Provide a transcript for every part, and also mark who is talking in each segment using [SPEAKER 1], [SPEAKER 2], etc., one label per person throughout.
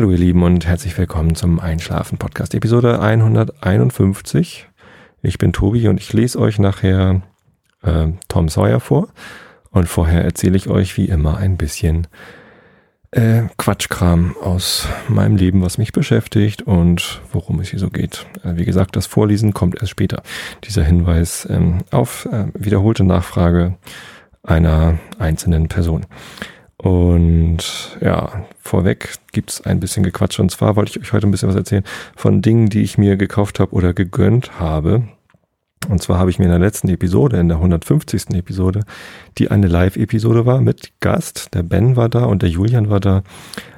[SPEAKER 1] Hallo ihr Lieben und herzlich willkommen zum Einschlafen Podcast Episode 151. Ich bin Tobi und ich lese euch nachher äh, Tom Sawyer vor und vorher erzähle ich euch wie immer ein bisschen äh, Quatschkram aus meinem Leben, was mich beschäftigt und worum es hier so geht. Äh, wie gesagt, das Vorlesen kommt erst später. Dieser Hinweis ähm, auf äh, wiederholte Nachfrage einer einzelnen Person. Und ja, vorweg gibt's ein bisschen Gequatsch. Und zwar wollte ich euch heute ein bisschen was erzählen von Dingen, die ich mir gekauft habe oder gegönnt habe. Und zwar habe ich mir in der letzten Episode, in der 150. Episode, die eine Live-Episode war mit Gast, der Ben war da und der Julian war da,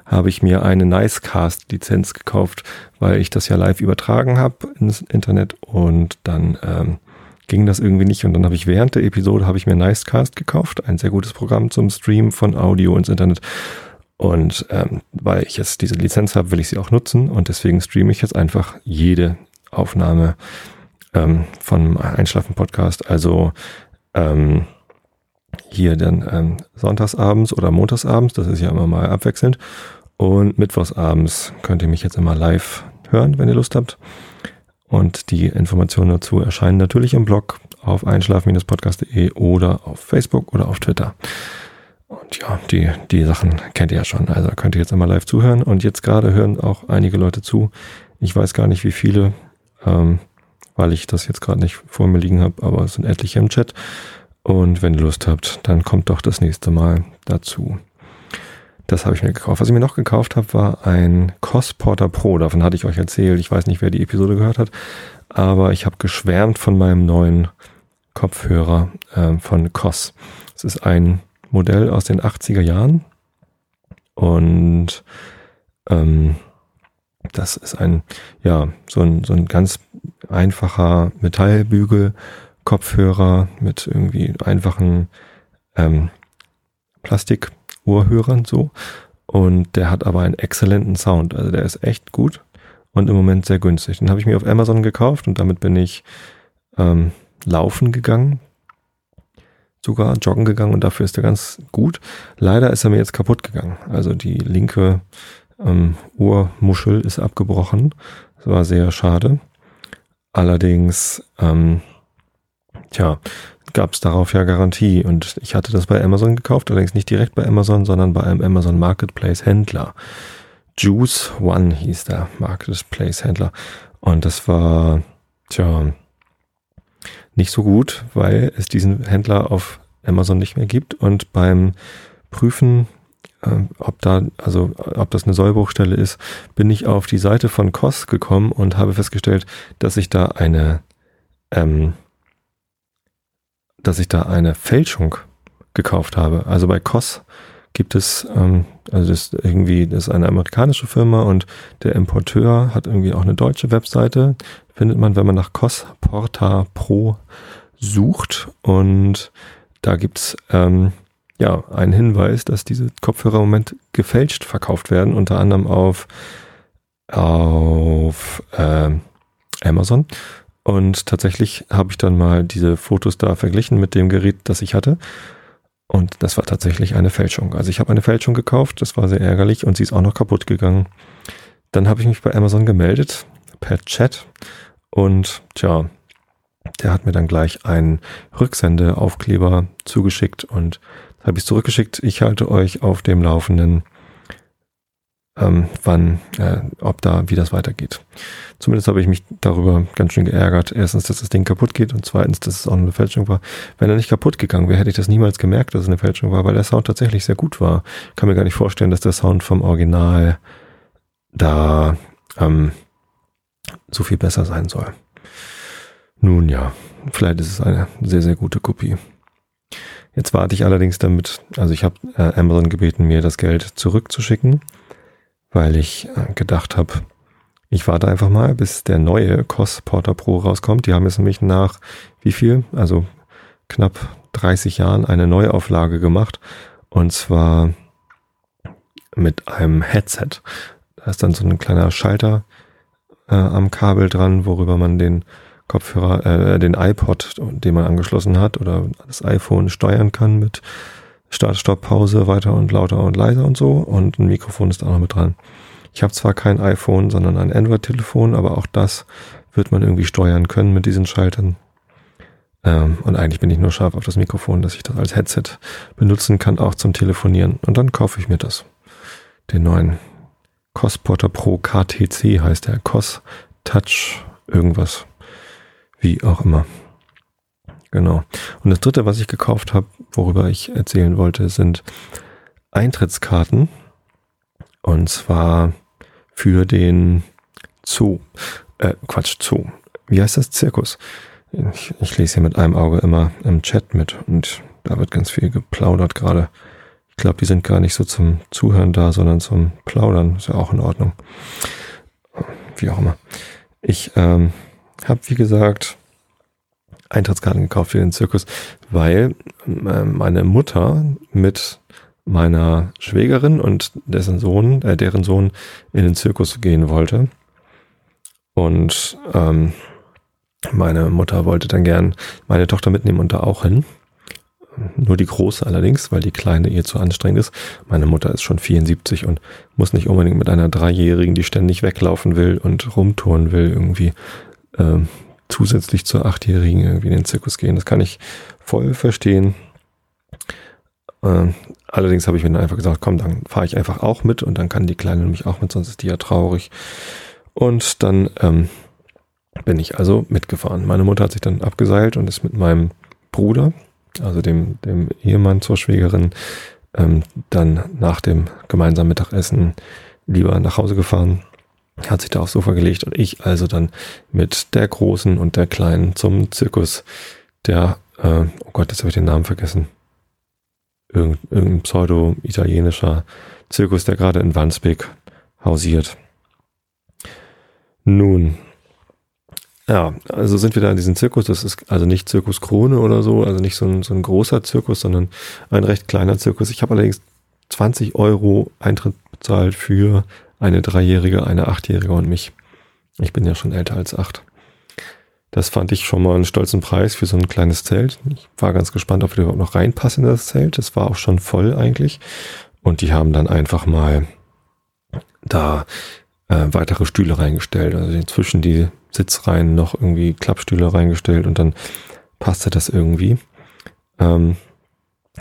[SPEAKER 1] habe ich mir eine Nicecast-Lizenz gekauft, weil ich das ja live übertragen habe ins Internet und dann ähm, ging das irgendwie nicht. Und dann habe ich während der Episode habe ich mir Nicecast gekauft, ein sehr gutes Programm zum Stream von Audio ins Internet. Und ähm, weil ich jetzt diese Lizenz habe, will ich sie auch nutzen und deswegen streame ich jetzt einfach jede Aufnahme ähm, von Einschlafen-Podcast. Also ähm, hier dann ähm, sonntagsabends oder montagsabends, das ist ja immer mal abwechselnd. Und mittwochsabends könnt ihr mich jetzt immer live hören, wenn ihr Lust habt. Und die Informationen dazu erscheinen natürlich im Blog auf einschlafen-podcast.de oder auf Facebook oder auf Twitter. Und ja, die, die Sachen kennt ihr ja schon. Also könnt ihr jetzt einmal live zuhören. Und jetzt gerade hören auch einige Leute zu. Ich weiß gar nicht, wie viele, ähm, weil ich das jetzt gerade nicht vor mir liegen habe, aber es sind etliche im Chat. Und wenn ihr Lust habt, dann kommt doch das nächste Mal dazu. Das habe ich mir gekauft. Was ich mir noch gekauft habe, war ein Cos-Porter Pro. Davon hatte ich euch erzählt. Ich weiß nicht, wer die Episode gehört hat, aber ich habe geschwärmt von meinem neuen Kopfhörer äh, von Cos. Es ist ein Modell aus den 80er Jahren und ähm, das ist ein, ja, so ein, so ein ganz einfacher Metallbügel Kopfhörer mit irgendwie einfachen ähm, Plastik Ohrhörern so. Und der hat aber einen exzellenten Sound. Also der ist echt gut und im Moment sehr günstig. Den habe ich mir auf Amazon gekauft und damit bin ich ähm, laufen gegangen. Sogar joggen gegangen und dafür ist er ganz gut. Leider ist er mir jetzt kaputt gegangen. Also die linke ähm, Ohrmuschel ist abgebrochen. Das war sehr schade. Allerdings, ähm, tja, gab es darauf ja Garantie. Und ich hatte das bei Amazon gekauft, allerdings nicht direkt bei Amazon, sondern bei einem Amazon Marketplace Händler. Juice One hieß der Marketplace Händler. Und das war, tja, nicht so gut, weil es diesen Händler auf Amazon nicht mehr gibt. Und beim Prüfen, äh, ob da, also ob das eine Sollbruchstelle ist, bin ich auf die Seite von COS gekommen und habe festgestellt, dass ich da eine ähm, dass ich da eine Fälschung gekauft habe. Also bei COS gibt es, ähm, also das ist irgendwie, das ist eine amerikanische Firma und der Importeur hat irgendwie auch eine deutsche Webseite. Findet man, wenn man nach COS Porta Pro sucht und da gibt's ähm, ja einen Hinweis, dass diese Kopfhörer im Moment gefälscht verkauft werden, unter anderem auf auf äh, Amazon und tatsächlich habe ich dann mal diese Fotos da verglichen mit dem Gerät, das ich hatte. Und das war tatsächlich eine Fälschung. Also ich habe eine Fälschung gekauft, das war sehr ärgerlich und sie ist auch noch kaputt gegangen. Dann habe ich mich bei Amazon gemeldet, per Chat. Und tja, der hat mir dann gleich einen Rücksendeaufkleber zugeschickt und habe ich zurückgeschickt. Ich halte euch auf dem Laufenden, ähm, wann, äh, ob da, wie das weitergeht. Zumindest habe ich mich darüber ganz schön geärgert. Erstens, dass das Ding kaputt geht und zweitens, dass es auch eine Fälschung war. Wenn er nicht kaputt gegangen wäre, hätte ich das niemals gemerkt, dass es eine Fälschung war, weil der Sound tatsächlich sehr gut war. Ich kann mir gar nicht vorstellen, dass der Sound vom Original da ähm, so viel besser sein soll. Nun ja, vielleicht ist es eine sehr, sehr gute Kopie. Jetzt warte ich allerdings damit, also ich habe äh, Amazon gebeten, mir das Geld zurückzuschicken weil ich äh, gedacht habe, ich warte einfach mal, bis der neue COS Porter Pro rauskommt. Die haben jetzt nämlich nach wie viel? Also knapp 30 Jahren eine Neuauflage gemacht. Und zwar mit einem Headset. Da ist dann so ein kleiner Schalter äh, am Kabel dran, worüber man den Kopfhörer, äh, den iPod, den man angeschlossen hat, oder das iPhone steuern kann mit Start, Stopp, Pause, weiter und lauter und leiser und so. Und ein Mikrofon ist auch noch mit dran. Ich habe zwar kein iPhone, sondern ein Android-Telefon, aber auch das wird man irgendwie steuern können mit diesen Schaltern. Ähm, und eigentlich bin ich nur scharf auf das Mikrofon, dass ich das als Headset benutzen kann, auch zum Telefonieren. Und dann kaufe ich mir das. Den neuen Cospotter Pro KTC heißt der. Cos Touch irgendwas. Wie auch immer. Genau. Und das dritte, was ich gekauft habe, worüber ich erzählen wollte, sind Eintrittskarten. Und zwar für den Zoo. Äh, Quatsch, Zoo. Wie heißt das? Zirkus. Ich, ich lese hier mit einem Auge immer im Chat mit und da wird ganz viel geplaudert gerade. Ich glaube, die sind gar nicht so zum Zuhören da, sondern zum Plaudern. Ist ja auch in Ordnung. Wie auch immer. Ich ähm, habe, wie gesagt, Eintrittskarten gekauft für den Zirkus, weil äh, meine Mutter mit meiner Schwägerin und dessen Sohn, äh, deren Sohn in den Zirkus gehen wollte. Und ähm, meine Mutter wollte dann gern meine Tochter mitnehmen und da auch hin. Nur die große allerdings, weil die kleine ihr zu anstrengend ist. Meine Mutter ist schon 74 und muss nicht unbedingt mit einer Dreijährigen, die ständig weglaufen will und rumtouren will, irgendwie äh, zusätzlich zur Achtjährigen irgendwie in den Zirkus gehen. Das kann ich voll verstehen. Äh, allerdings habe ich mir dann einfach gesagt, komm, dann fahre ich einfach auch mit und dann kann die Kleine nämlich auch mit, sonst ist die ja traurig. Und dann ähm, bin ich also mitgefahren. Meine Mutter hat sich dann abgeseilt und ist mit meinem Bruder, also dem, dem Ehemann zur Schwägerin, ähm, dann nach dem gemeinsamen Mittagessen lieber nach Hause gefahren, hat sich da aufs Sofa gelegt und ich also dann mit der Großen und der Kleinen zum Zirkus, der, äh, oh Gott, jetzt habe ich den Namen vergessen. Irgend, irgendein pseudo-italienischer Zirkus, der gerade in Wandsbek hausiert. Nun, ja, also sind wir da in diesem Zirkus. Das ist also nicht Zirkus Krone oder so, also nicht so ein, so ein großer Zirkus, sondern ein recht kleiner Zirkus. Ich habe allerdings 20 Euro Eintritt bezahlt für eine Dreijährige, eine Achtjährige und mich. Ich bin ja schon älter als acht. Das fand ich schon mal einen stolzen Preis für so ein kleines Zelt. Ich war ganz gespannt, ob wir überhaupt noch reinpassen in das Zelt. Das war auch schon voll eigentlich. Und die haben dann einfach mal da äh, weitere Stühle reingestellt. Also zwischen die Sitzreihen noch irgendwie Klappstühle reingestellt und dann passte das irgendwie. Ähm,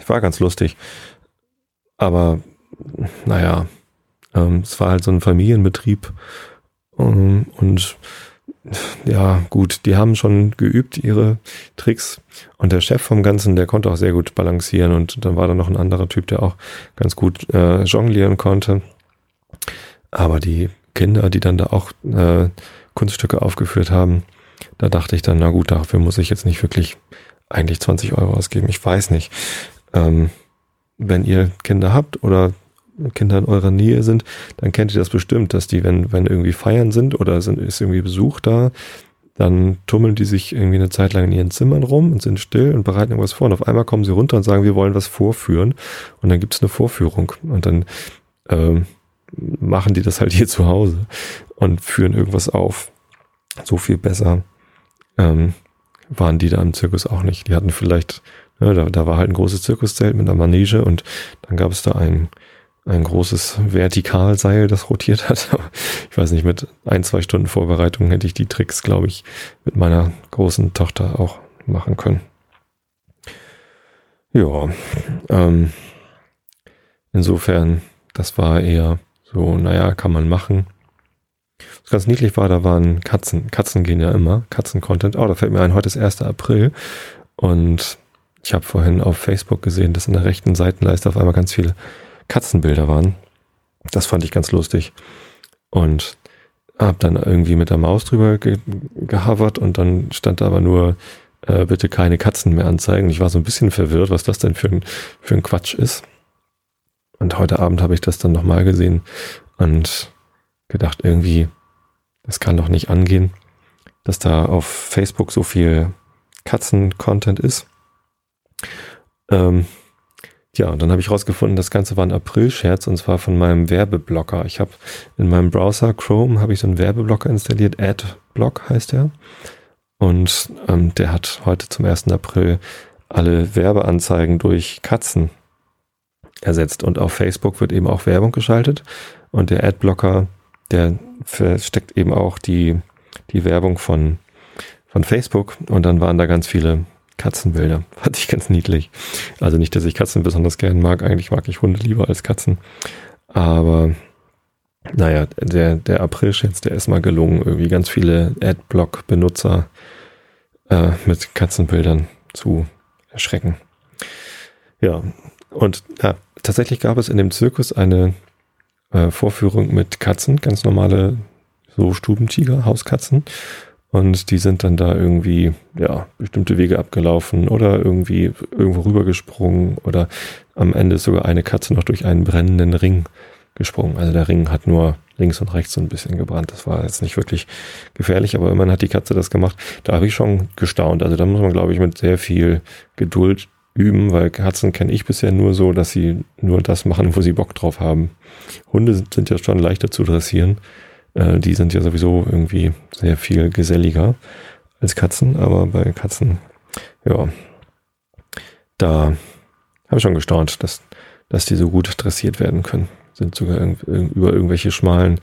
[SPEAKER 1] war ganz lustig. Aber naja, ähm, es war halt so ein Familienbetrieb ähm, und ja, gut, die haben schon geübt ihre Tricks und der Chef vom Ganzen, der konnte auch sehr gut balancieren und dann war da noch ein anderer Typ, der auch ganz gut äh, jonglieren konnte. Aber die Kinder, die dann da auch äh, Kunststücke aufgeführt haben, da dachte ich dann, na gut, dafür muss ich jetzt nicht wirklich eigentlich 20 Euro ausgeben. Ich weiß nicht. Ähm, wenn ihr Kinder habt oder Kinder in eurer Nähe sind, dann kennt ihr das bestimmt, dass die, wenn, wenn irgendwie feiern sind oder sind, ist irgendwie Besuch da, dann tummeln die sich irgendwie eine Zeit lang in ihren Zimmern rum und sind still und bereiten irgendwas vor. Und auf einmal kommen sie runter und sagen, wir wollen was vorführen. Und dann gibt es eine Vorführung. Und dann ähm, machen die das halt hier zu Hause und führen irgendwas auf. So viel besser ähm, waren die da im Zirkus auch nicht. Die hatten vielleicht, ja, da, da war halt ein großes Zirkuszelt mit einer Manege und dann gab es da ein, ein großes Vertikalseil, das rotiert hat. ich weiß nicht, mit ein, zwei Stunden Vorbereitung hätte ich die Tricks, glaube ich, mit meiner großen Tochter auch machen können. Ja, ähm, insofern, das war eher so, naja, kann man machen. Was ganz niedlich war, da waren Katzen. Katzen gehen ja immer. Katzen-Content. Oh, da fällt mir ein, heute ist 1. April. Und ich habe vorhin auf Facebook gesehen, dass in der rechten Seitenleiste auf einmal ganz viele Katzenbilder waren. Das fand ich ganz lustig. Und habe dann irgendwie mit der Maus drüber ge gehavert und dann stand da aber nur, äh, bitte keine Katzen mehr anzeigen. Ich war so ein bisschen verwirrt, was das denn für ein, für ein Quatsch ist. Und heute Abend habe ich das dann nochmal gesehen und gedacht, irgendwie, das kann doch nicht angehen, dass da auf Facebook so viel Katzen-Content ist. Ähm, ja, und dann habe ich rausgefunden, das Ganze war ein April-Scherz und zwar von meinem Werbeblocker. Ich habe in meinem Browser Chrome habe ich so einen Werbeblocker installiert, Adblock heißt der. Und ähm, der hat heute zum 1. April alle Werbeanzeigen durch Katzen ersetzt. Und auf Facebook wird eben auch Werbung geschaltet und der Adblocker der versteckt eben auch die, die Werbung von, von Facebook und dann waren da ganz viele Katzenbilder. Fand ich ganz niedlich. Also nicht, dass ich Katzen besonders gern mag. Eigentlich mag ich Hunde lieber als Katzen. Aber naja, der, der April jetzt, der ist mal gelungen, irgendwie ganz viele Adblock-Benutzer äh, mit Katzenbildern zu erschrecken. Ja, und ja, tatsächlich gab es in dem Zirkus eine äh, Vorführung mit Katzen, ganz normale so Stubentiger, Hauskatzen. Und die sind dann da irgendwie, ja, bestimmte Wege abgelaufen oder irgendwie irgendwo rübergesprungen oder am Ende ist sogar eine Katze noch durch einen brennenden Ring gesprungen. Also der Ring hat nur links und rechts so ein bisschen gebrannt. Das war jetzt nicht wirklich gefährlich, aber immerhin hat die Katze das gemacht. Da habe ich schon gestaunt. Also da muss man, glaube ich, mit sehr viel Geduld üben, weil Katzen kenne ich bisher nur so, dass sie nur das machen, wo sie Bock drauf haben. Hunde sind, sind ja schon leichter zu dressieren. Äh, die sind ja sowieso irgendwie sehr viel geselliger als Katzen, aber bei Katzen, ja, da habe ich schon gestaunt, dass, dass die so gut dressiert werden können. Sind sogar über irgendwelche schmalen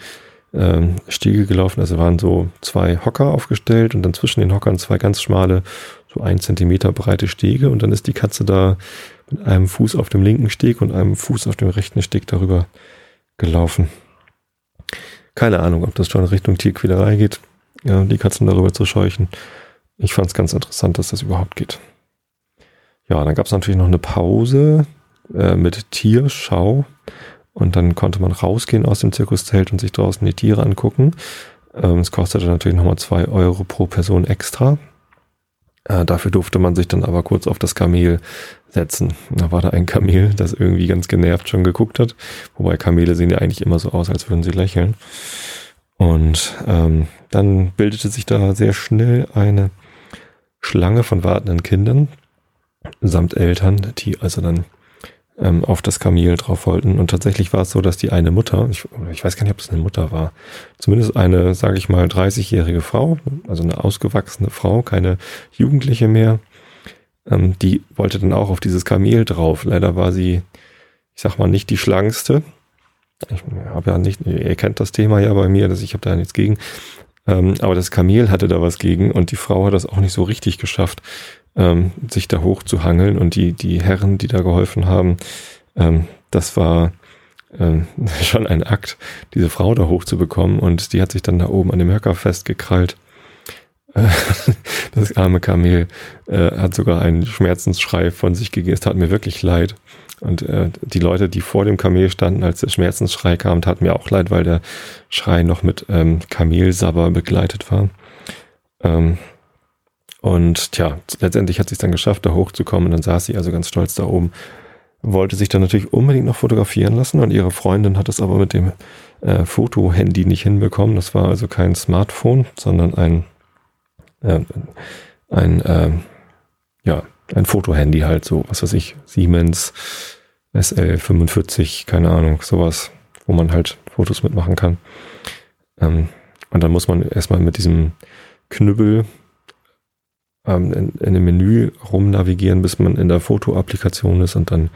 [SPEAKER 1] ähm, Stiege gelaufen. Also waren so zwei Hocker aufgestellt und dann zwischen den Hockern zwei ganz schmale so ein Zentimeter breite Stege und dann ist die Katze da mit einem Fuß auf dem linken Steg und einem Fuß auf dem rechten Steg darüber gelaufen. Keine Ahnung, ob das schon in Richtung Tierquälerei geht, ja, die Katzen darüber zu scheuchen. Ich fand es ganz interessant, dass das überhaupt geht. Ja, dann gab es natürlich noch eine Pause äh, mit Tierschau und dann konnte man rausgehen aus dem Zirkuszelt und sich draußen die Tiere angucken. Ähm, es kostete natürlich nochmal zwei Euro pro Person extra. Äh, dafür durfte man sich dann aber kurz auf das Kamel setzen. Da war da ein Kamel, das irgendwie ganz genervt schon geguckt hat. Wobei Kamele sehen ja eigentlich immer so aus, als würden sie lächeln. Und ähm, dann bildete sich da sehr schnell eine Schlange von wartenden Kindern samt Eltern, die also dann ähm, auf das Kamel drauf wollten. Und tatsächlich war es so, dass die eine Mutter, ich, ich weiß gar nicht, ob es eine Mutter war, zumindest eine, sage ich mal, 30-jährige Frau, also eine ausgewachsene Frau, keine Jugendliche mehr, ähm, die wollte dann auch auf dieses Kamel drauf. Leider war sie, ich sag mal, nicht die schlankste. Ich habe ja nicht, ihr kennt das Thema ja bei mir, dass ich habe da nichts gegen. Ähm, aber das Kamel hatte da was gegen und die Frau hat das auch nicht so richtig geschafft, ähm, sich da hoch zu hangeln und die, die Herren, die da geholfen haben, ähm, das war ähm, schon ein Akt, diese Frau da hoch zu bekommen und die hat sich dann da oben an dem Höcker festgekrallt. das arme Kamel äh, hat sogar einen Schmerzensschrei von sich gegeben. Es tat mir wirklich leid. Und äh, die Leute, die vor dem Kamel standen, als der Schmerzensschrei kam, taten mir auch leid, weil der Schrei noch mit ähm, Kamelsabber begleitet war. Ähm, und tja, letztendlich hat sie es dann geschafft, da hochzukommen. Und dann saß sie also ganz stolz da oben. Wollte sich dann natürlich unbedingt noch fotografieren lassen und ihre Freundin hat es aber mit dem äh, Fotohandy nicht hinbekommen. Das war also kein Smartphone, sondern ein, äh, ein, äh, ja, ein Fotohandy halt so, was weiß ich, Siemens SL45, keine Ahnung, sowas, wo man halt Fotos mitmachen kann. Ähm, und dann muss man erstmal mit diesem Knüppel ähm, in, in dem Menü rumnavigieren, bis man in der Fotoapplikation ist und dann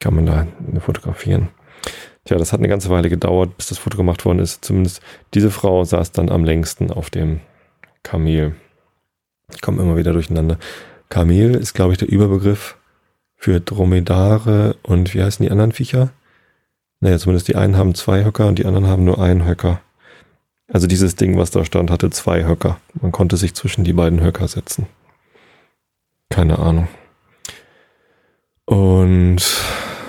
[SPEAKER 1] kann man da fotografieren. Tja, das hat eine ganze Weile gedauert, bis das Foto gemacht worden ist. Zumindest diese Frau saß dann am längsten auf dem Kamel. Ich komme immer wieder durcheinander. Kamel ist, glaube ich, der Überbegriff für Dromedare und wie heißen die anderen Viecher? Naja, zumindest die einen haben zwei Höcker und die anderen haben nur einen Höcker. Also dieses Ding, was da stand, hatte zwei Höcker. Man konnte sich zwischen die beiden Höcker setzen. Keine Ahnung. Und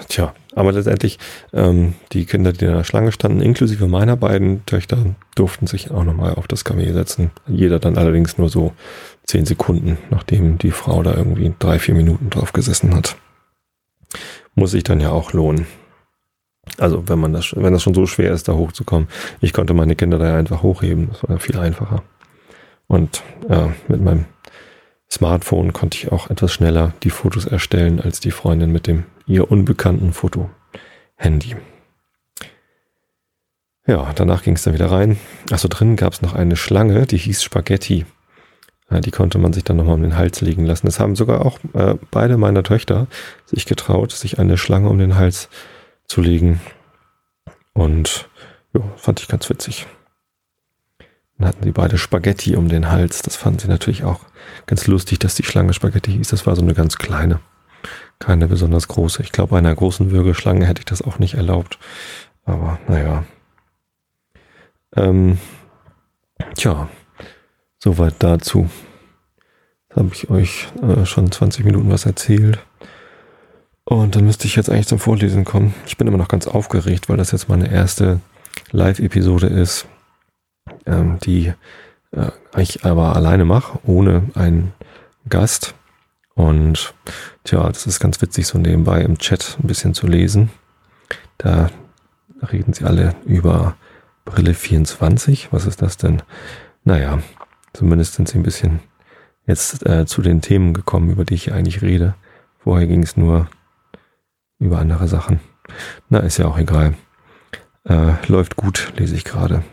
[SPEAKER 1] tja, aber letztendlich, ähm, die Kinder, die in der Schlange standen, inklusive meiner beiden Töchter, durften sich auch nochmal auf das Kamel setzen. Jeder dann allerdings nur so zehn Sekunden, nachdem die Frau da irgendwie drei, vier Minuten drauf gesessen hat. Muss sich dann ja auch lohnen. Also wenn man das, wenn das schon so schwer ist, da hochzukommen. Ich konnte meine Kinder da einfach hochheben. Das war viel einfacher. Und ja, mit meinem Smartphone konnte ich auch etwas schneller die Fotos erstellen als die Freundin mit dem ihr unbekannten Foto-Handy. Ja, danach ging es dann wieder rein. Achso, drin gab es noch eine Schlange, die hieß Spaghetti. Die konnte man sich dann nochmal um den Hals legen lassen. Das haben sogar auch äh, beide meiner Töchter sich getraut, sich eine Schlange um den Hals zu legen. Und ja, fand ich ganz witzig. Dann hatten sie beide Spaghetti um den Hals. Das fanden sie natürlich auch ganz lustig, dass die Schlange Spaghetti hieß. Das war so eine ganz kleine, keine besonders große. Ich glaube, einer großen Würgeschlange hätte ich das auch nicht erlaubt. Aber naja. Ähm, tja, soweit dazu. habe ich euch äh, schon 20 Minuten was erzählt. Und dann müsste ich jetzt eigentlich zum Vorlesen kommen. Ich bin immer noch ganz aufgeregt, weil das jetzt meine erste Live-Episode ist ähm, die äh, ich aber alleine mache, ohne einen Gast. Und tja, das ist ganz witzig, so nebenbei im Chat ein bisschen zu lesen. Da reden sie alle über Brille 24. Was ist das denn? Naja, zumindest sind sie ein bisschen jetzt äh, zu den Themen gekommen, über die ich eigentlich rede. Vorher ging es nur über andere Sachen. Na, ist ja auch egal. Äh, läuft gut, lese ich gerade.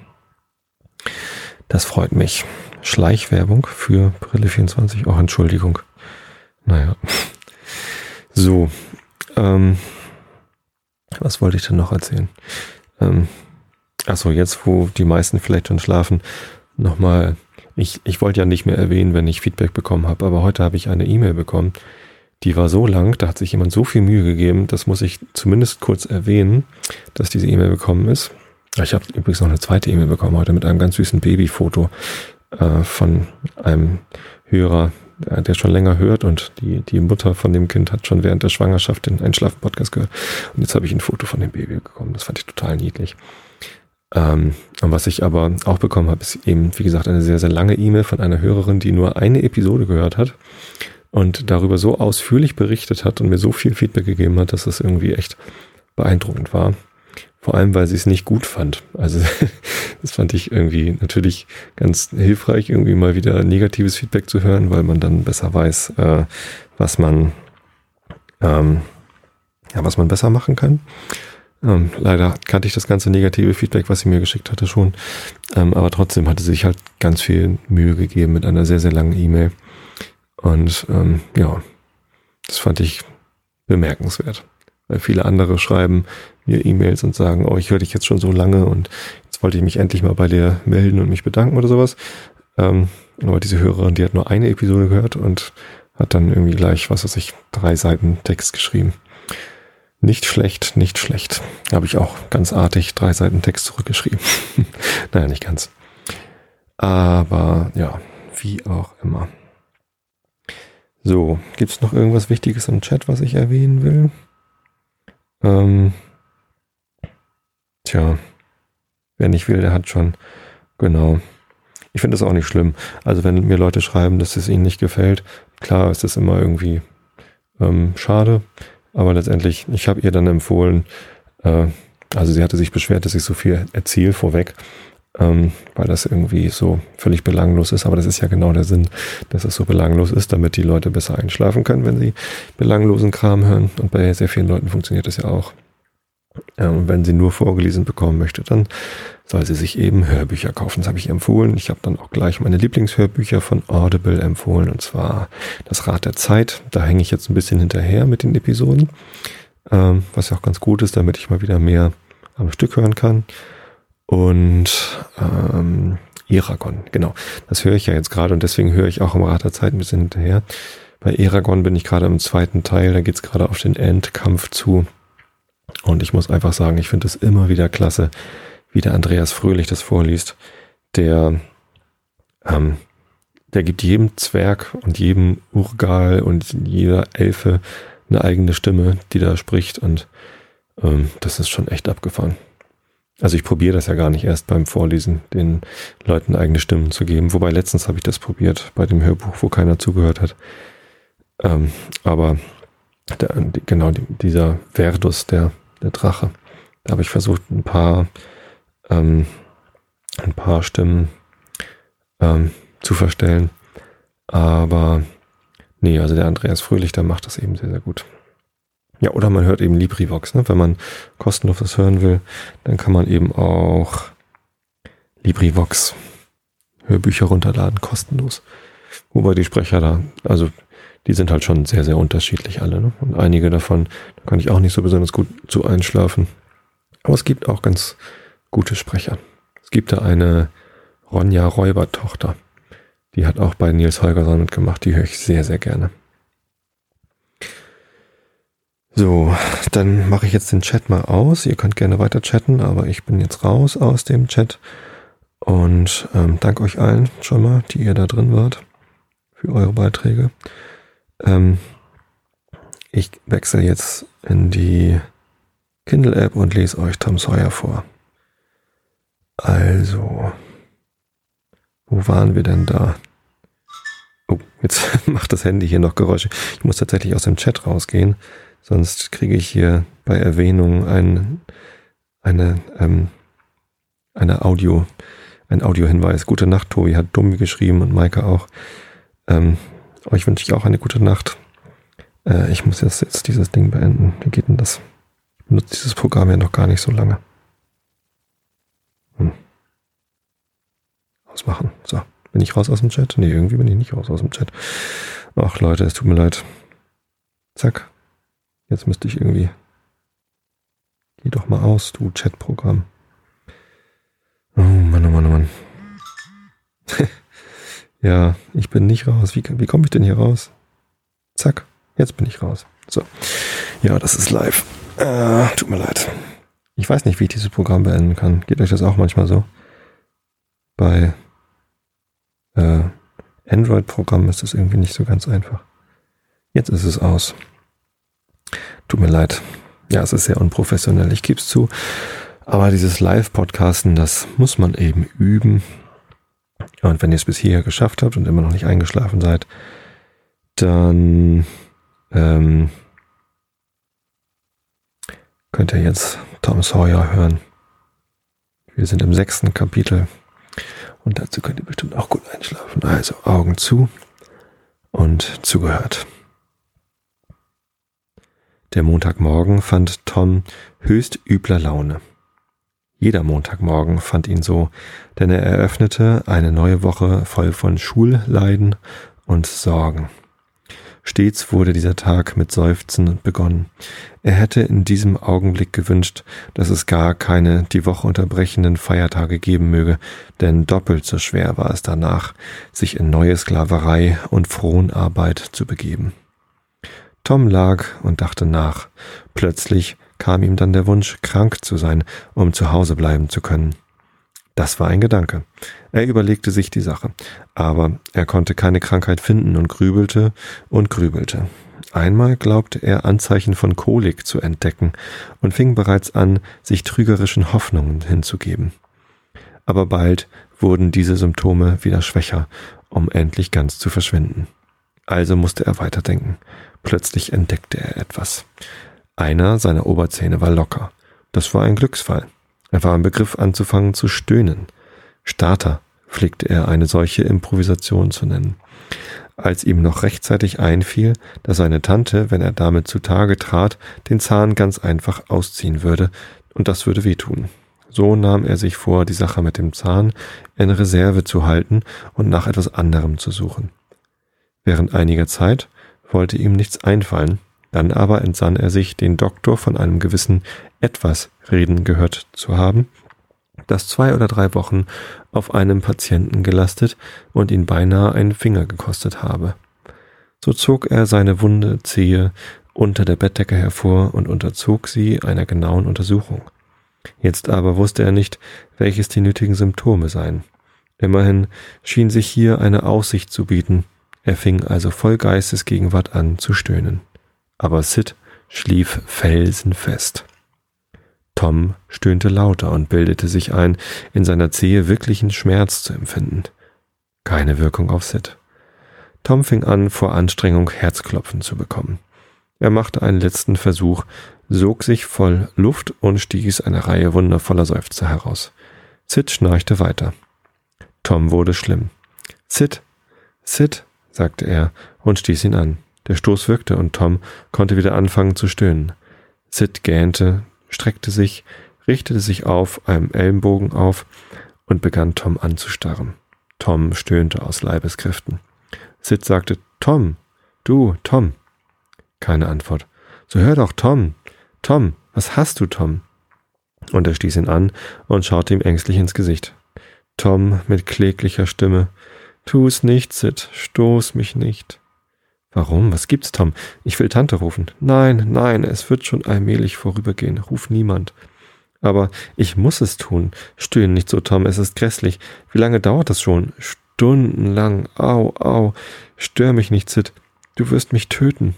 [SPEAKER 1] Das freut mich. Schleichwerbung für Brille 24. Auch oh, Entschuldigung. Naja. So. Ähm, was wollte ich denn noch erzählen? Ähm, achso, jetzt, wo die meisten vielleicht schon schlafen, nochmal. Ich, ich wollte ja nicht mehr erwähnen, wenn ich Feedback bekommen habe, aber heute habe ich eine E-Mail bekommen. Die war so lang, da hat sich jemand so viel Mühe gegeben, das muss ich zumindest kurz erwähnen, dass diese E-Mail bekommen ist. Ich habe übrigens noch eine zweite E-Mail bekommen heute mit einem ganz süßen Babyfoto äh, von einem Hörer, der, der, schon länger hört und die, die Mutter von dem Kind hat schon während der Schwangerschaft den Einschlafen-Podcast gehört. Und jetzt habe ich ein Foto von dem Baby bekommen. Das fand ich total niedlich. Ähm, und was ich aber auch bekommen habe, ist eben, wie gesagt, eine sehr, sehr lange E-Mail von einer Hörerin, die nur eine Episode gehört hat und darüber so ausführlich berichtet hat und mir so viel Feedback gegeben hat, dass es irgendwie echt beeindruckend war. Vor allem, weil sie es nicht gut fand. Also das fand ich irgendwie natürlich ganz hilfreich, irgendwie mal wieder negatives Feedback zu hören, weil man dann besser weiß, äh, was man ähm, ja, was man besser machen kann. Ähm, leider kannte ich das ganze negative Feedback, was sie mir geschickt hatte, schon. Ähm, aber trotzdem hatte sie sich halt ganz viel Mühe gegeben mit einer sehr, sehr langen E-Mail. Und ähm, ja, das fand ich bemerkenswert. Weil viele andere schreiben, mir E-Mails und sagen, oh, ich höre dich jetzt schon so lange und jetzt wollte ich mich endlich mal bei dir melden und mich bedanken oder sowas. Ähm, aber diese Hörerin, die hat nur eine Episode gehört und hat dann irgendwie gleich, was weiß ich, drei Seiten Text geschrieben. Nicht schlecht, nicht schlecht. Habe ich auch ganz artig drei Seiten Text zurückgeschrieben. naja, nicht ganz. Aber ja, wie auch immer. So, gibt's noch irgendwas Wichtiges im Chat, was ich erwähnen will? Ähm, Tja, wer nicht will, der hat schon. Genau. Ich finde das auch nicht schlimm. Also wenn mir Leute schreiben, dass es ihnen nicht gefällt, klar ist das immer irgendwie ähm, schade. Aber letztendlich, ich habe ihr dann empfohlen, äh, also sie hatte sich beschwert, dass ich so viel erzähle vorweg, ähm, weil das irgendwie so völlig belanglos ist. Aber das ist ja genau der Sinn, dass es so belanglos ist, damit die Leute besser einschlafen können, wenn sie belanglosen Kram hören. Und bei sehr vielen Leuten funktioniert das ja auch. Und wenn sie nur vorgelesen bekommen möchte, dann soll sie sich eben Hörbücher kaufen. Das habe ich empfohlen. Ich habe dann auch gleich meine Lieblingshörbücher von Audible empfohlen, und zwar Das Rad der Zeit. Da hänge ich jetzt ein bisschen hinterher mit den Episoden, ähm, was ja auch ganz gut ist, damit ich mal wieder mehr am Stück hören kann. Und ähm, Eragon, genau. Das höre ich ja jetzt gerade und deswegen höre ich auch im Rad der Zeit ein bisschen hinterher. Bei Eragon bin ich gerade im zweiten Teil, da geht es gerade auf den Endkampf zu. Und ich muss einfach sagen, ich finde es immer wieder klasse, wie der Andreas Fröhlich das vorliest. Der, ähm, der gibt jedem Zwerg und jedem Urgal und jeder Elfe eine eigene Stimme, die da spricht. Und ähm, das ist schon echt abgefahren. Also ich probiere das ja gar nicht erst beim Vorlesen, den Leuten eigene Stimmen zu geben. Wobei letztens habe ich das probiert bei dem Hörbuch, wo keiner zugehört hat. Ähm, aber der, genau dieser Verdus, der der Drache. Da habe ich versucht, ein paar, ähm, ein paar Stimmen ähm, zu verstellen. Aber nee, also der Andreas Fröhlich, der macht das eben sehr, sehr gut. Ja, oder man hört eben LibriVox. Ne? Wenn man kostenlos was hören will, dann kann man eben auch LibriVox Hörbücher runterladen, kostenlos. Wobei die Sprecher da, also die sind halt schon sehr, sehr unterschiedlich alle. Ne? Und einige davon, da kann ich auch nicht so besonders gut zu einschlafen. Aber es gibt auch ganz gute Sprecher. Es gibt da eine Ronja Räuber-Tochter. Die hat auch bei Nils Holgersson mitgemacht. Die höre ich sehr, sehr gerne. So, dann mache ich jetzt den Chat mal aus. Ihr könnt gerne weiter chatten, aber ich bin jetzt raus aus dem Chat. Und ähm, danke euch allen schon mal, die ihr da drin wart, für eure Beiträge. Ähm, ich wechsle jetzt in die Kindle-App und lese euch Tom Sawyer vor. Also, wo waren wir denn da? Oh, jetzt macht das Handy hier noch Geräusche. Ich muss tatsächlich aus dem Chat rausgehen, sonst kriege ich hier bei Erwähnung ein, eine, ähm, eine Audio, ein Audiohinweis. Gute Nacht, Tobi hat Dummi geschrieben und Maike auch. Ähm, euch wünsche ich auch eine gute Nacht. Äh, ich muss jetzt, jetzt dieses Ding beenden. Wie geht denn das? Ich benutze dieses Programm ja noch gar nicht so lange. Hm. Ausmachen. So. Bin ich raus aus dem Chat? Nee, irgendwie bin ich nicht raus aus dem Chat. Ach Leute, es tut mir leid. Zack. Jetzt müsste ich irgendwie. Geh doch mal aus, du Chatprogramm. Oh Mann, oh Mann, oh Mann. ja, ich bin nicht raus. Wie, wie komme ich denn hier raus? Zack, jetzt bin ich raus. So. Ja, das ist live. Äh, tut mir leid. Ich weiß nicht, wie ich dieses Programm beenden kann. Geht euch das auch manchmal so? Bei äh, Android-Programmen ist das irgendwie nicht so ganz einfach. Jetzt ist es aus. Tut mir leid. Ja, es ist sehr unprofessionell, ich gebe es zu. Aber dieses Live-Podcasten, das muss man eben üben. Und wenn ihr es bis hierher geschafft habt und immer noch nicht eingeschlafen seid, dann ähm, könnt ihr jetzt Tom Sawyer hören. Wir sind im sechsten Kapitel und dazu könnt ihr bestimmt auch gut einschlafen. Also Augen zu und zugehört. Der Montagmorgen fand Tom höchst übler Laune. Jeder Montagmorgen fand ihn so, denn er eröffnete eine neue Woche voll von Schulleiden und Sorgen. Stets wurde dieser Tag mit Seufzen begonnen. Er hätte in diesem Augenblick gewünscht, dass es gar keine die Woche unterbrechenden Feiertage geben möge, denn doppelt so schwer war es danach, sich in neue Sklaverei und Fronarbeit zu begeben. Tom lag und dachte nach. Plötzlich kam ihm dann der Wunsch, krank zu sein, um zu Hause bleiben zu können. Das war ein Gedanke. Er überlegte sich die Sache, aber er konnte keine Krankheit finden und grübelte und grübelte. Einmal glaubte er Anzeichen von Kolik zu entdecken und fing bereits an, sich trügerischen Hoffnungen hinzugeben. Aber bald wurden diese Symptome wieder schwächer, um endlich ganz zu verschwinden. Also musste er weiterdenken. Plötzlich entdeckte er etwas. Einer seiner Oberzähne war locker. Das war ein Glücksfall. Er war im Begriff anzufangen zu stöhnen. Starter pflegte er eine solche Improvisation zu nennen. Als ihm noch rechtzeitig einfiel, dass seine Tante, wenn er damit zutage trat, den Zahn ganz einfach ausziehen würde, und das würde wehtun. So nahm er sich vor, die Sache mit dem Zahn in Reserve zu halten und nach etwas anderem zu suchen. Während einiger Zeit wollte ihm nichts einfallen, dann aber entsann er sich, den Doktor von einem gewissen etwas reden gehört zu haben, das zwei oder drei Wochen auf einem Patienten gelastet und ihn beinahe einen Finger gekostet habe. So zog er seine wunde Zehe unter der Bettdecke hervor und unterzog sie einer genauen Untersuchung. Jetzt aber wusste er nicht, welches die nötigen Symptome seien. Immerhin schien sich hier eine Aussicht zu bieten. Er fing also voll Geistesgegenwart an zu stöhnen. Aber Sid schlief felsenfest. Tom stöhnte lauter und bildete sich ein, in seiner Zehe wirklichen Schmerz zu empfinden. Keine Wirkung auf Sid. Tom fing an, vor Anstrengung Herzklopfen zu bekommen. Er machte einen letzten Versuch, sog sich voll Luft und stieß eine Reihe wundervoller Seufzer heraus. Sid schnarchte weiter. Tom wurde schlimm. Sid, Sid, sagte er und stieß ihn an. Der Stoß wirkte und Tom konnte wieder anfangen zu stöhnen. Sid gähnte, streckte sich, richtete sich auf einem Ellenbogen auf und begann Tom anzustarren. Tom stöhnte aus Leibeskräften. Sid sagte, Tom, du, Tom. Keine Antwort. So hör doch, Tom. Tom, was hast du, Tom? Und er stieß ihn an und schaute ihm ängstlich ins Gesicht. Tom mit kläglicher Stimme. Tu es nicht, Sid, stoß mich nicht. Warum? Was gibt's, Tom? Ich will Tante rufen. Nein, nein, es wird schon allmählich vorübergehen. Ruf niemand. Aber ich muss es tun. Stöhn nicht so, Tom, es ist grässlich. Wie lange dauert das schon? Stundenlang. Au, au. Stör mich nicht, Sid. Du wirst mich töten.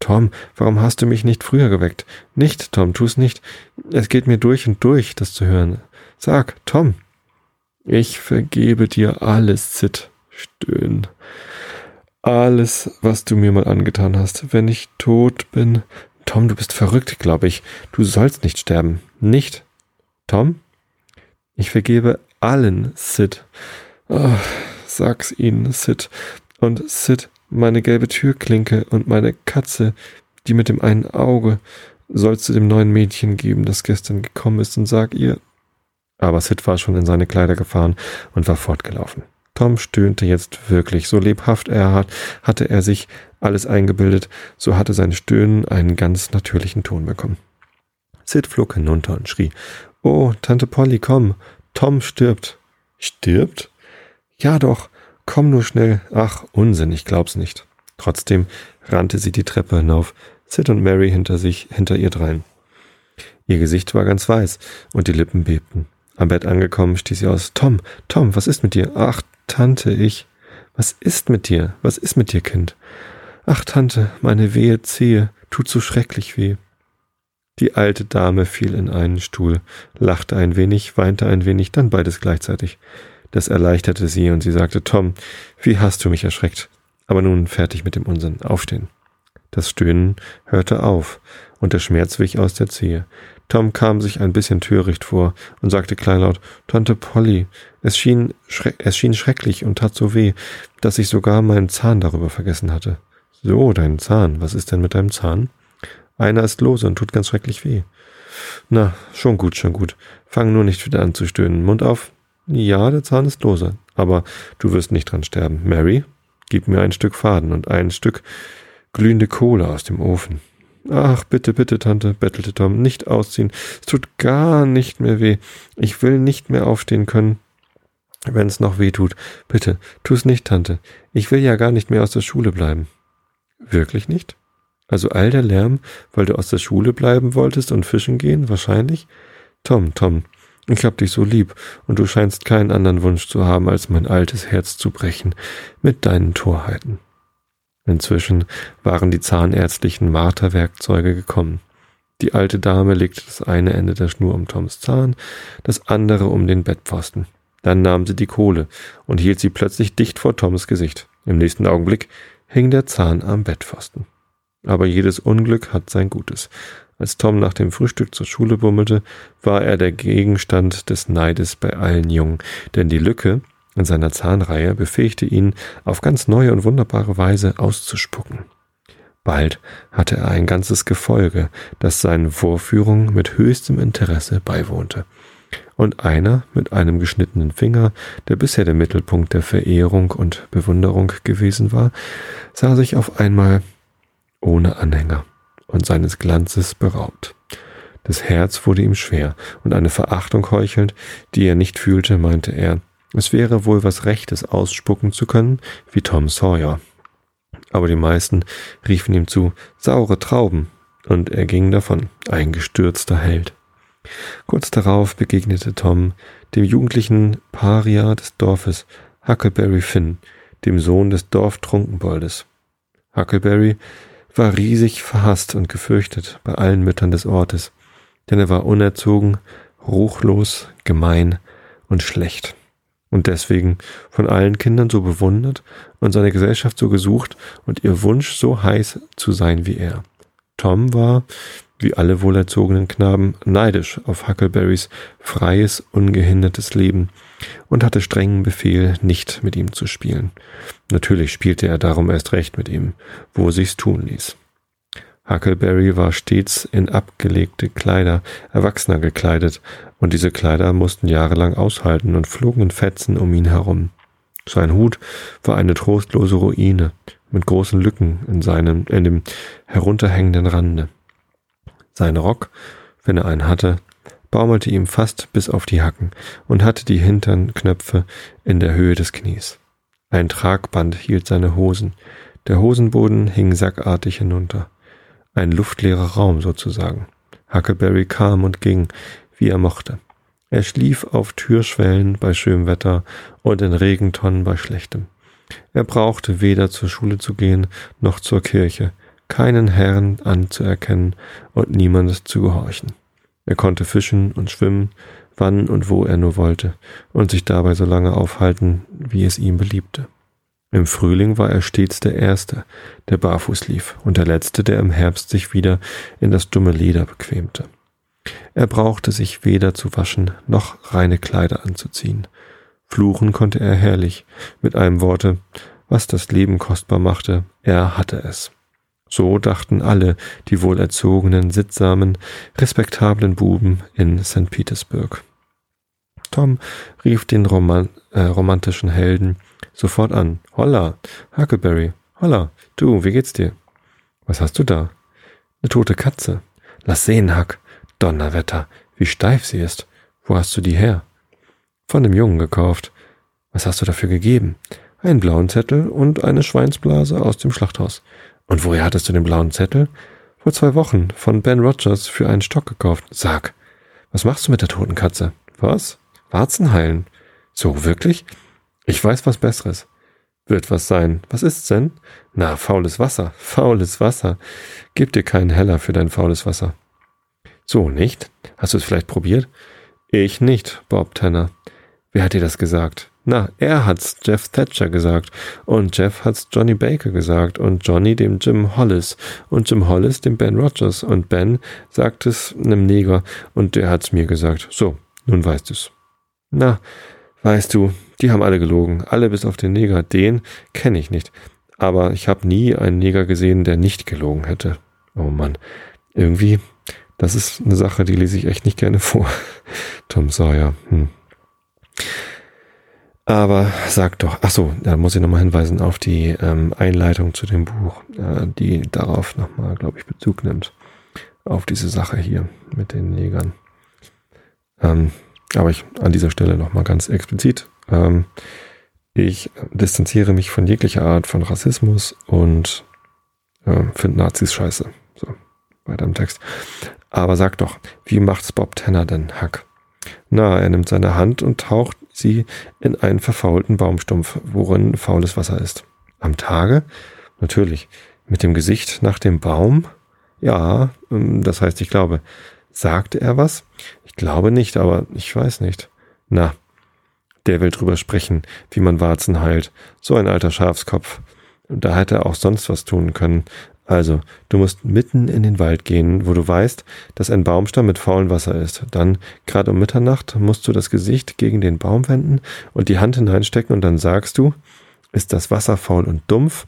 [SPEAKER 1] Tom, warum hast du mich nicht früher geweckt? Nicht, Tom, tu's nicht. Es geht mir durch und durch, das zu hören. Sag, Tom. Ich vergebe dir alles, Sid. Stöhn. Alles, was du mir mal angetan hast. Wenn ich tot bin. Tom, du bist verrückt, glaube ich. Du sollst nicht sterben. Nicht. Tom? Ich vergebe allen, Sid. Oh, sag's ihnen, Sid. Und Sid, meine gelbe Türklinke und meine Katze, die mit dem einen Auge, sollst du dem neuen Mädchen geben, das gestern gekommen ist, und sag ihr. Aber Sid war schon in seine Kleider gefahren und war fortgelaufen. Tom stöhnte jetzt wirklich. So lebhaft er hat, hatte er sich alles eingebildet, so hatte sein Stöhnen einen ganz natürlichen Ton bekommen. Sid flog hinunter und schrie, Oh, Tante Polly, komm, Tom stirbt. Stirbt? Ja doch, Komm nur schnell. Ach, Unsinn, ich glaub's nicht. Trotzdem rannte sie die Treppe hinauf, Sid und Mary hinter sich, hinter ihr drein. Ihr Gesicht war ganz weiß und die Lippen bebten. Am Bett angekommen stieß sie aus. Tom, Tom, was ist mit dir? Ach, Tante, ich. Was ist mit dir? Was ist mit dir, Kind? Ach, Tante, meine wehe Zehe tut so schrecklich weh. Die alte Dame fiel in einen Stuhl, lachte ein wenig, weinte ein wenig, dann beides gleichzeitig. Das erleichterte sie und sie sagte, Tom, wie hast du mich erschreckt? Aber nun fertig mit dem Unsinn. Aufstehen. Das Stöhnen hörte auf und der Schmerz wich aus der Zehe. Tom kam sich ein bisschen töricht vor und sagte kleinlaut, Tante Polly, es schien, es schien schrecklich und tat so weh, dass ich sogar meinen Zahn darüber vergessen hatte. So, dein Zahn, was ist denn mit deinem Zahn? Einer ist lose und tut ganz schrecklich weh. Na, schon gut, schon gut. Fang nur nicht wieder an zu stöhnen. Mund auf, ja, der Zahn ist lose, aber du wirst nicht dran sterben. Mary, gib mir ein Stück Faden und ein Stück glühende Kohle aus dem Ofen. Ach, bitte, bitte, Tante, bettelte Tom, nicht ausziehen. Es tut gar nicht mehr weh. Ich will nicht mehr aufstehen können, wenn es noch weh tut. Bitte, tu's nicht, Tante. Ich will ja gar nicht mehr aus der Schule bleiben. Wirklich nicht? Also all der Lärm, weil du aus der Schule bleiben wolltest und fischen gehen, wahrscheinlich? Tom, Tom, ich hab dich so lieb, und du scheinst keinen anderen Wunsch zu haben, als mein altes Herz zu brechen mit deinen Torheiten. Inzwischen waren die zahnärztlichen Marterwerkzeuge gekommen. Die alte Dame legte das eine Ende der Schnur um Toms Zahn, das andere um den Bettpfosten. Dann nahm sie die Kohle und hielt sie plötzlich dicht vor Toms Gesicht. Im nächsten Augenblick hing der Zahn am Bettpfosten. Aber jedes Unglück hat sein Gutes. Als Tom nach dem Frühstück zur Schule bummelte, war er der Gegenstand des Neides bei allen Jungen, denn die Lücke in seiner Zahnreihe befähigte ihn, auf ganz neue und wunderbare Weise auszuspucken. Bald hatte er ein ganzes Gefolge, das seinen Vorführungen mit höchstem Interesse beiwohnte. Und einer mit einem geschnittenen Finger, der bisher der Mittelpunkt der Verehrung und Bewunderung gewesen war, sah sich auf einmal ohne Anhänger und seines Glanzes beraubt. Das Herz wurde ihm schwer, und eine Verachtung heuchelnd, die er nicht fühlte, meinte er, es wäre wohl was Rechtes ausspucken zu können, wie Tom Sawyer. Aber die meisten riefen ihm zu, saure Trauben, und er ging davon, ein gestürzter Held. Kurz darauf begegnete Tom dem jugendlichen Paria des Dorfes, Huckleberry Finn, dem Sohn des Dorftrunkenboldes. Huckleberry war riesig verhasst und gefürchtet bei allen Müttern des Ortes, denn er war unerzogen, ruchlos, gemein und schlecht und deswegen von allen Kindern so bewundert und seine Gesellschaft so gesucht und ihr Wunsch so heiß zu sein wie er. Tom war, wie alle wohlerzogenen Knaben, neidisch auf Huckleberrys freies, ungehindertes Leben und hatte strengen Befehl, nicht mit ihm zu spielen. Natürlich spielte er darum erst recht mit ihm, wo sich's tun ließ. Huckleberry war stets in abgelegte Kleider Erwachsener gekleidet, und diese Kleider mussten jahrelang aushalten und flogen in Fetzen um ihn herum. Sein Hut war eine trostlose Ruine mit großen Lücken in seinem, in dem herunterhängenden Rande. Sein Rock, wenn er einen hatte, baumelte ihm fast bis auf die Hacken und hatte die Hinternknöpfe in der Höhe des Knies. Ein Tragband hielt seine Hosen. Der Hosenboden hing sackartig hinunter. Ein luftleerer Raum sozusagen. Huckleberry kam und ging, wie er mochte. Er schlief auf Türschwellen bei schönem Wetter und in Regentonnen bei schlechtem. Er brauchte weder zur Schule zu gehen noch zur Kirche, keinen Herrn anzuerkennen und niemand zu gehorchen. Er konnte fischen und schwimmen, wann und wo er nur wollte, und sich dabei so lange aufhalten, wie es ihm beliebte. Im Frühling war er stets der Erste, der barfuß lief, und der Letzte, der im Herbst sich wieder in das dumme Leder bequemte. Er brauchte sich weder zu waschen noch reine Kleider anzuziehen. Fluchen konnte er herrlich, mit einem Worte, was das Leben kostbar machte, er hatte es. So dachten alle die wohlerzogenen, sittsamen, respektablen Buben in St. Petersburg. Tom rief den Roman äh, romantischen Helden sofort an. Holla, Huckleberry, holla, du, wie geht's dir? Was hast du da? Eine tote Katze. Lass sehen, Huck. Donnerwetter, wie steif sie ist. Wo hast du die her? Von dem Jungen gekauft. Was hast du dafür gegeben? Einen blauen Zettel und eine Schweinsblase aus dem Schlachthaus. Und woher hattest du den blauen Zettel? Vor zwei Wochen von Ben Rogers für einen Stock gekauft. Sag, was machst du mit der toten Katze? Was? Warzen heilen. So, wirklich? Ich weiß was Besseres. Wird was sein. Was ist's denn? Na, faules Wasser. Faules Wasser. Gib dir keinen Heller für dein faules Wasser. So, nicht? Hast du es vielleicht probiert? Ich nicht, Bob Tanner. Wer hat dir das gesagt? Na, er hat's Jeff Thatcher gesagt und Jeff hat's Johnny Baker gesagt und Johnny dem Jim Hollis und Jim Hollis dem Ben Rogers und Ben sagt es einem Neger und der hat's mir gesagt. So, nun weißt du's. Na, weißt du, die haben alle gelogen, alle bis auf den Neger. Den kenne ich nicht. Aber ich habe nie einen Neger gesehen, der nicht gelogen hätte. Oh Mann, irgendwie, das ist eine Sache, die lese ich echt nicht gerne vor. Tom Sawyer. Hm. Aber sag doch, ach so, da muss ich nochmal hinweisen auf die ähm, Einleitung zu dem Buch, äh, die darauf nochmal, glaube ich, Bezug nimmt. Auf diese Sache hier mit den Negern. Ähm, aber ich an dieser Stelle nochmal ganz explizit. Ähm, ich distanziere mich von jeglicher Art von Rassismus und äh, finde Nazis scheiße. So, weiter im Text. Aber sag doch, wie macht's Bob Tanner denn, Hack? Na, er nimmt seine Hand und taucht sie in einen verfaulten Baumstumpf, worin faules Wasser ist. Am Tage? Natürlich. Mit dem Gesicht nach dem Baum? Ja, ähm, das heißt, ich glaube. Sagte er was? Ich glaube nicht, aber ich weiß nicht. Na, der will drüber sprechen, wie man Warzen heilt. So ein alter Schafskopf. Da hätte er auch sonst was tun können. Also, du musst mitten in den Wald gehen, wo du weißt, dass ein Baumstamm mit faulem Wasser ist. Dann, gerade um Mitternacht, musst du das Gesicht gegen den Baum wenden und die Hand hineinstecken und dann sagst du, ist das Wasser faul und dumpf,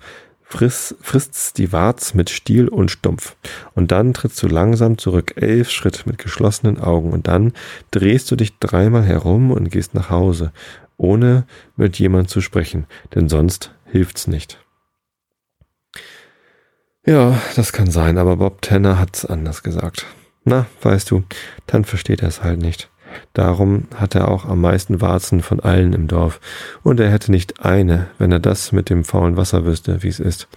[SPEAKER 1] friss, frisst's die Warz mit Stiel und Stumpf. Und dann trittst du langsam zurück, elf Schritt mit geschlossenen Augen und dann drehst du dich dreimal herum und gehst nach Hause, ohne mit jemand zu sprechen, denn sonst hilft's nicht. Ja, das kann sein, aber Bob Tanner hat's anders gesagt. Na, weißt du, dann versteht er es halt nicht. Darum hat er auch am meisten Warzen von allen im Dorf, und er hätte nicht eine, wenn er das mit dem faulen Wasser wüsste, wie es ist.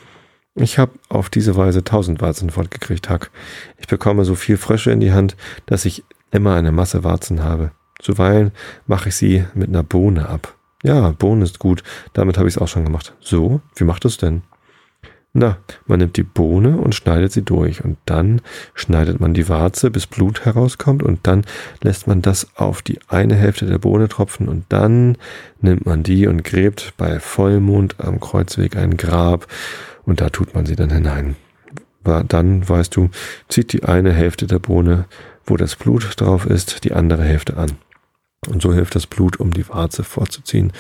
[SPEAKER 1] Ich hab auf diese Weise tausend Warzen fortgekriegt, Hack. Ich bekomme so viel Frösche in die Hand, dass ich immer eine Masse Warzen habe. Zuweilen mache ich sie mit einer Bohne ab. Ja, Bohne ist gut, damit habe ich es auch schon gemacht. So, wie macht es denn? Na, man nimmt die Bohne und schneidet sie durch und dann schneidet man die Warze, bis Blut herauskommt und dann lässt man das auf die eine Hälfte der Bohne tropfen und dann nimmt man die und gräbt bei Vollmond am Kreuzweg ein Grab und da tut man sie dann hinein. Dann, weißt du, zieht die eine Hälfte der Bohne, wo das Blut drauf ist, die andere Hälfte an. Und so hilft das Blut, um die Warze vorzuziehen,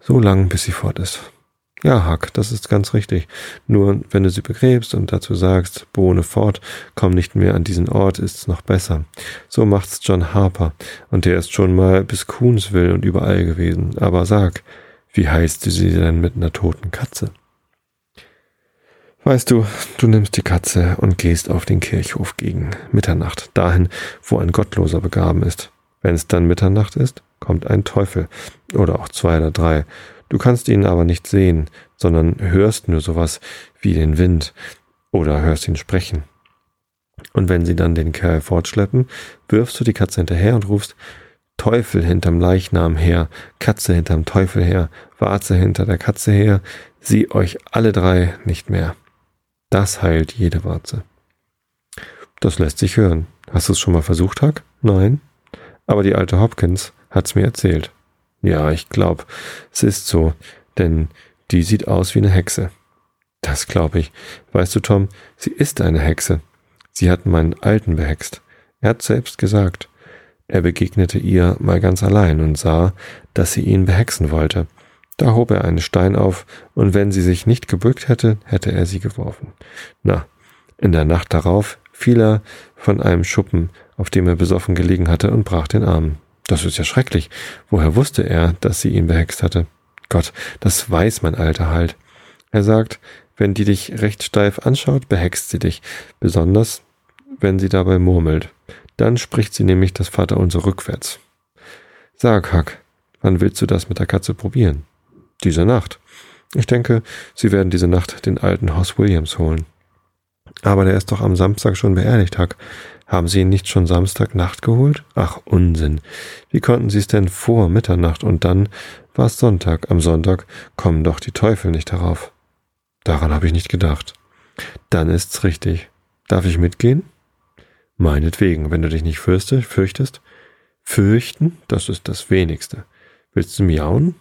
[SPEAKER 1] so lang, bis sie fort ist. Ja, Hack, das ist ganz richtig. Nur wenn du sie begräbst und dazu sagst, Bohne fort, komm nicht mehr an diesen Ort, ist's noch besser. So macht's John Harper, und der ist schon mal bis Coonsville und überall gewesen. Aber sag, wie heißt du sie denn mit einer toten Katze? Weißt du, du nimmst die Katze und gehst auf den Kirchhof gegen Mitternacht, dahin, wo ein Gottloser begraben ist. Wenn es dann Mitternacht ist, kommt ein Teufel oder auch zwei oder drei. Du kannst ihn aber nicht sehen, sondern hörst nur sowas wie den Wind oder hörst ihn sprechen. Und wenn sie dann den Kerl fortschleppen, wirfst du die Katze hinterher und rufst Teufel hinterm Leichnam her, Katze hinterm Teufel her, Warze hinter der Katze her, sieh euch alle drei nicht mehr. Das heilt jede Warze. Das lässt sich hören. Hast du es schon mal versucht, Huck? Nein. Aber die alte Hopkins hat's mir erzählt. Ja, ich glaub, es ist so, denn die sieht aus wie eine Hexe. Das glaube ich. Weißt du, Tom, sie ist eine Hexe. Sie hat meinen Alten behext. Er hat selbst gesagt. Er begegnete ihr mal ganz allein und sah, dass sie ihn behexen wollte. Da hob er einen Stein auf, und wenn sie sich nicht gebückt hätte, hätte er sie geworfen. Na, in der Nacht darauf fiel er von einem Schuppen, auf dem er besoffen gelegen hatte, und brach den Arm. Das ist ja schrecklich. Woher wusste er, dass sie ihn behext hatte? Gott, das weiß mein Alter halt. Er sagt, wenn die dich recht steif anschaut, behext sie dich, besonders wenn sie dabei murmelt. Dann spricht sie nämlich das Vaterunser rückwärts. Sag, Hack, wann willst du das mit der Katze probieren? Diese Nacht. Ich denke, sie werden diese Nacht den alten Hoss Williams holen. Aber der ist doch am Samstag schon beerdigt, Hack. Haben Sie ihn nicht schon Samstagnacht geholt? Ach, Unsinn. Wie konnten Sie es denn vor Mitternacht und dann war es Sonntag. Am Sonntag kommen doch die Teufel nicht herauf. Daran habe ich nicht gedacht. Dann ist's richtig. Darf ich mitgehen? Meinetwegen, wenn du dich nicht fürchte, fürchtest. Fürchten, das ist das wenigste. Willst du miauen?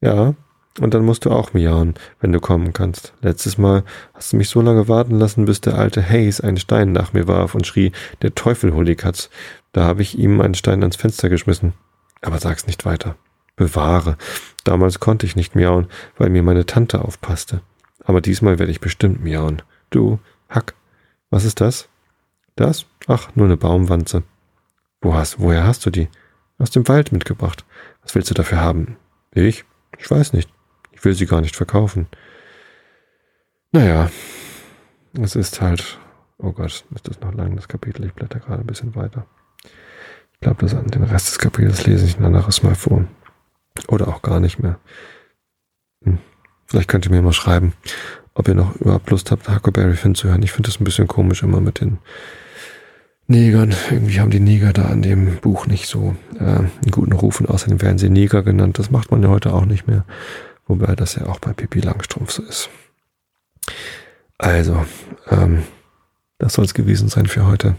[SPEAKER 1] Ja, und dann musst du auch miauen, wenn du kommen kannst. Letztes Mal hast du mich so lange warten lassen, bis der alte Hayes einen Stein nach mir warf und schrie, der Teufel hol die Katz. Da habe ich ihm einen Stein ans Fenster geschmissen. Aber sag's nicht weiter. Bewahre. Damals konnte ich nicht miauen, weil mir meine Tante aufpasste. Aber diesmal werde ich bestimmt miauen. Du, Hack, was ist das? Das? Ach, nur eine Baumwanze. Wo hast, woher hast du die? Aus dem Wald mitgebracht. Was willst du dafür haben? Ich? Ich weiß nicht. Ich will sie gar nicht verkaufen. Naja, es ist halt, oh Gott, ist das noch lang, das Kapitel. Ich blätter gerade ein bisschen weiter. Ich glaube, den Rest des Kapitels lese ich ein anderes Mal vor. Oder auch gar nicht mehr. Hm. Vielleicht könnt ihr mir mal schreiben, ob ihr noch überhaupt Lust habt, Huckleberry Finn zu hören. Ich finde das ein bisschen komisch immer mit den Negern. Irgendwie haben die Neger da an dem Buch nicht so äh, einen guten Ruf und außerdem werden sie Neger genannt. Das macht man ja heute auch nicht mehr. Wobei das ja auch bei Pippi Langstrumpf so ist. Also, ähm, das soll es gewesen sein für heute.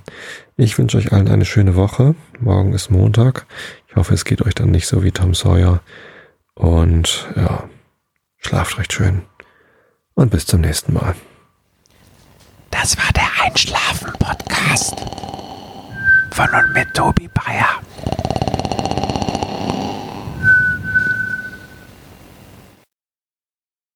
[SPEAKER 1] Ich wünsche euch allen eine schöne Woche. Morgen ist Montag. Ich hoffe, es geht euch dann nicht so wie Tom Sawyer. Und ja, schlaft recht schön. Und bis zum nächsten Mal.
[SPEAKER 2] Das war der Einschlafen-Podcast von und mit Tobi Bayer.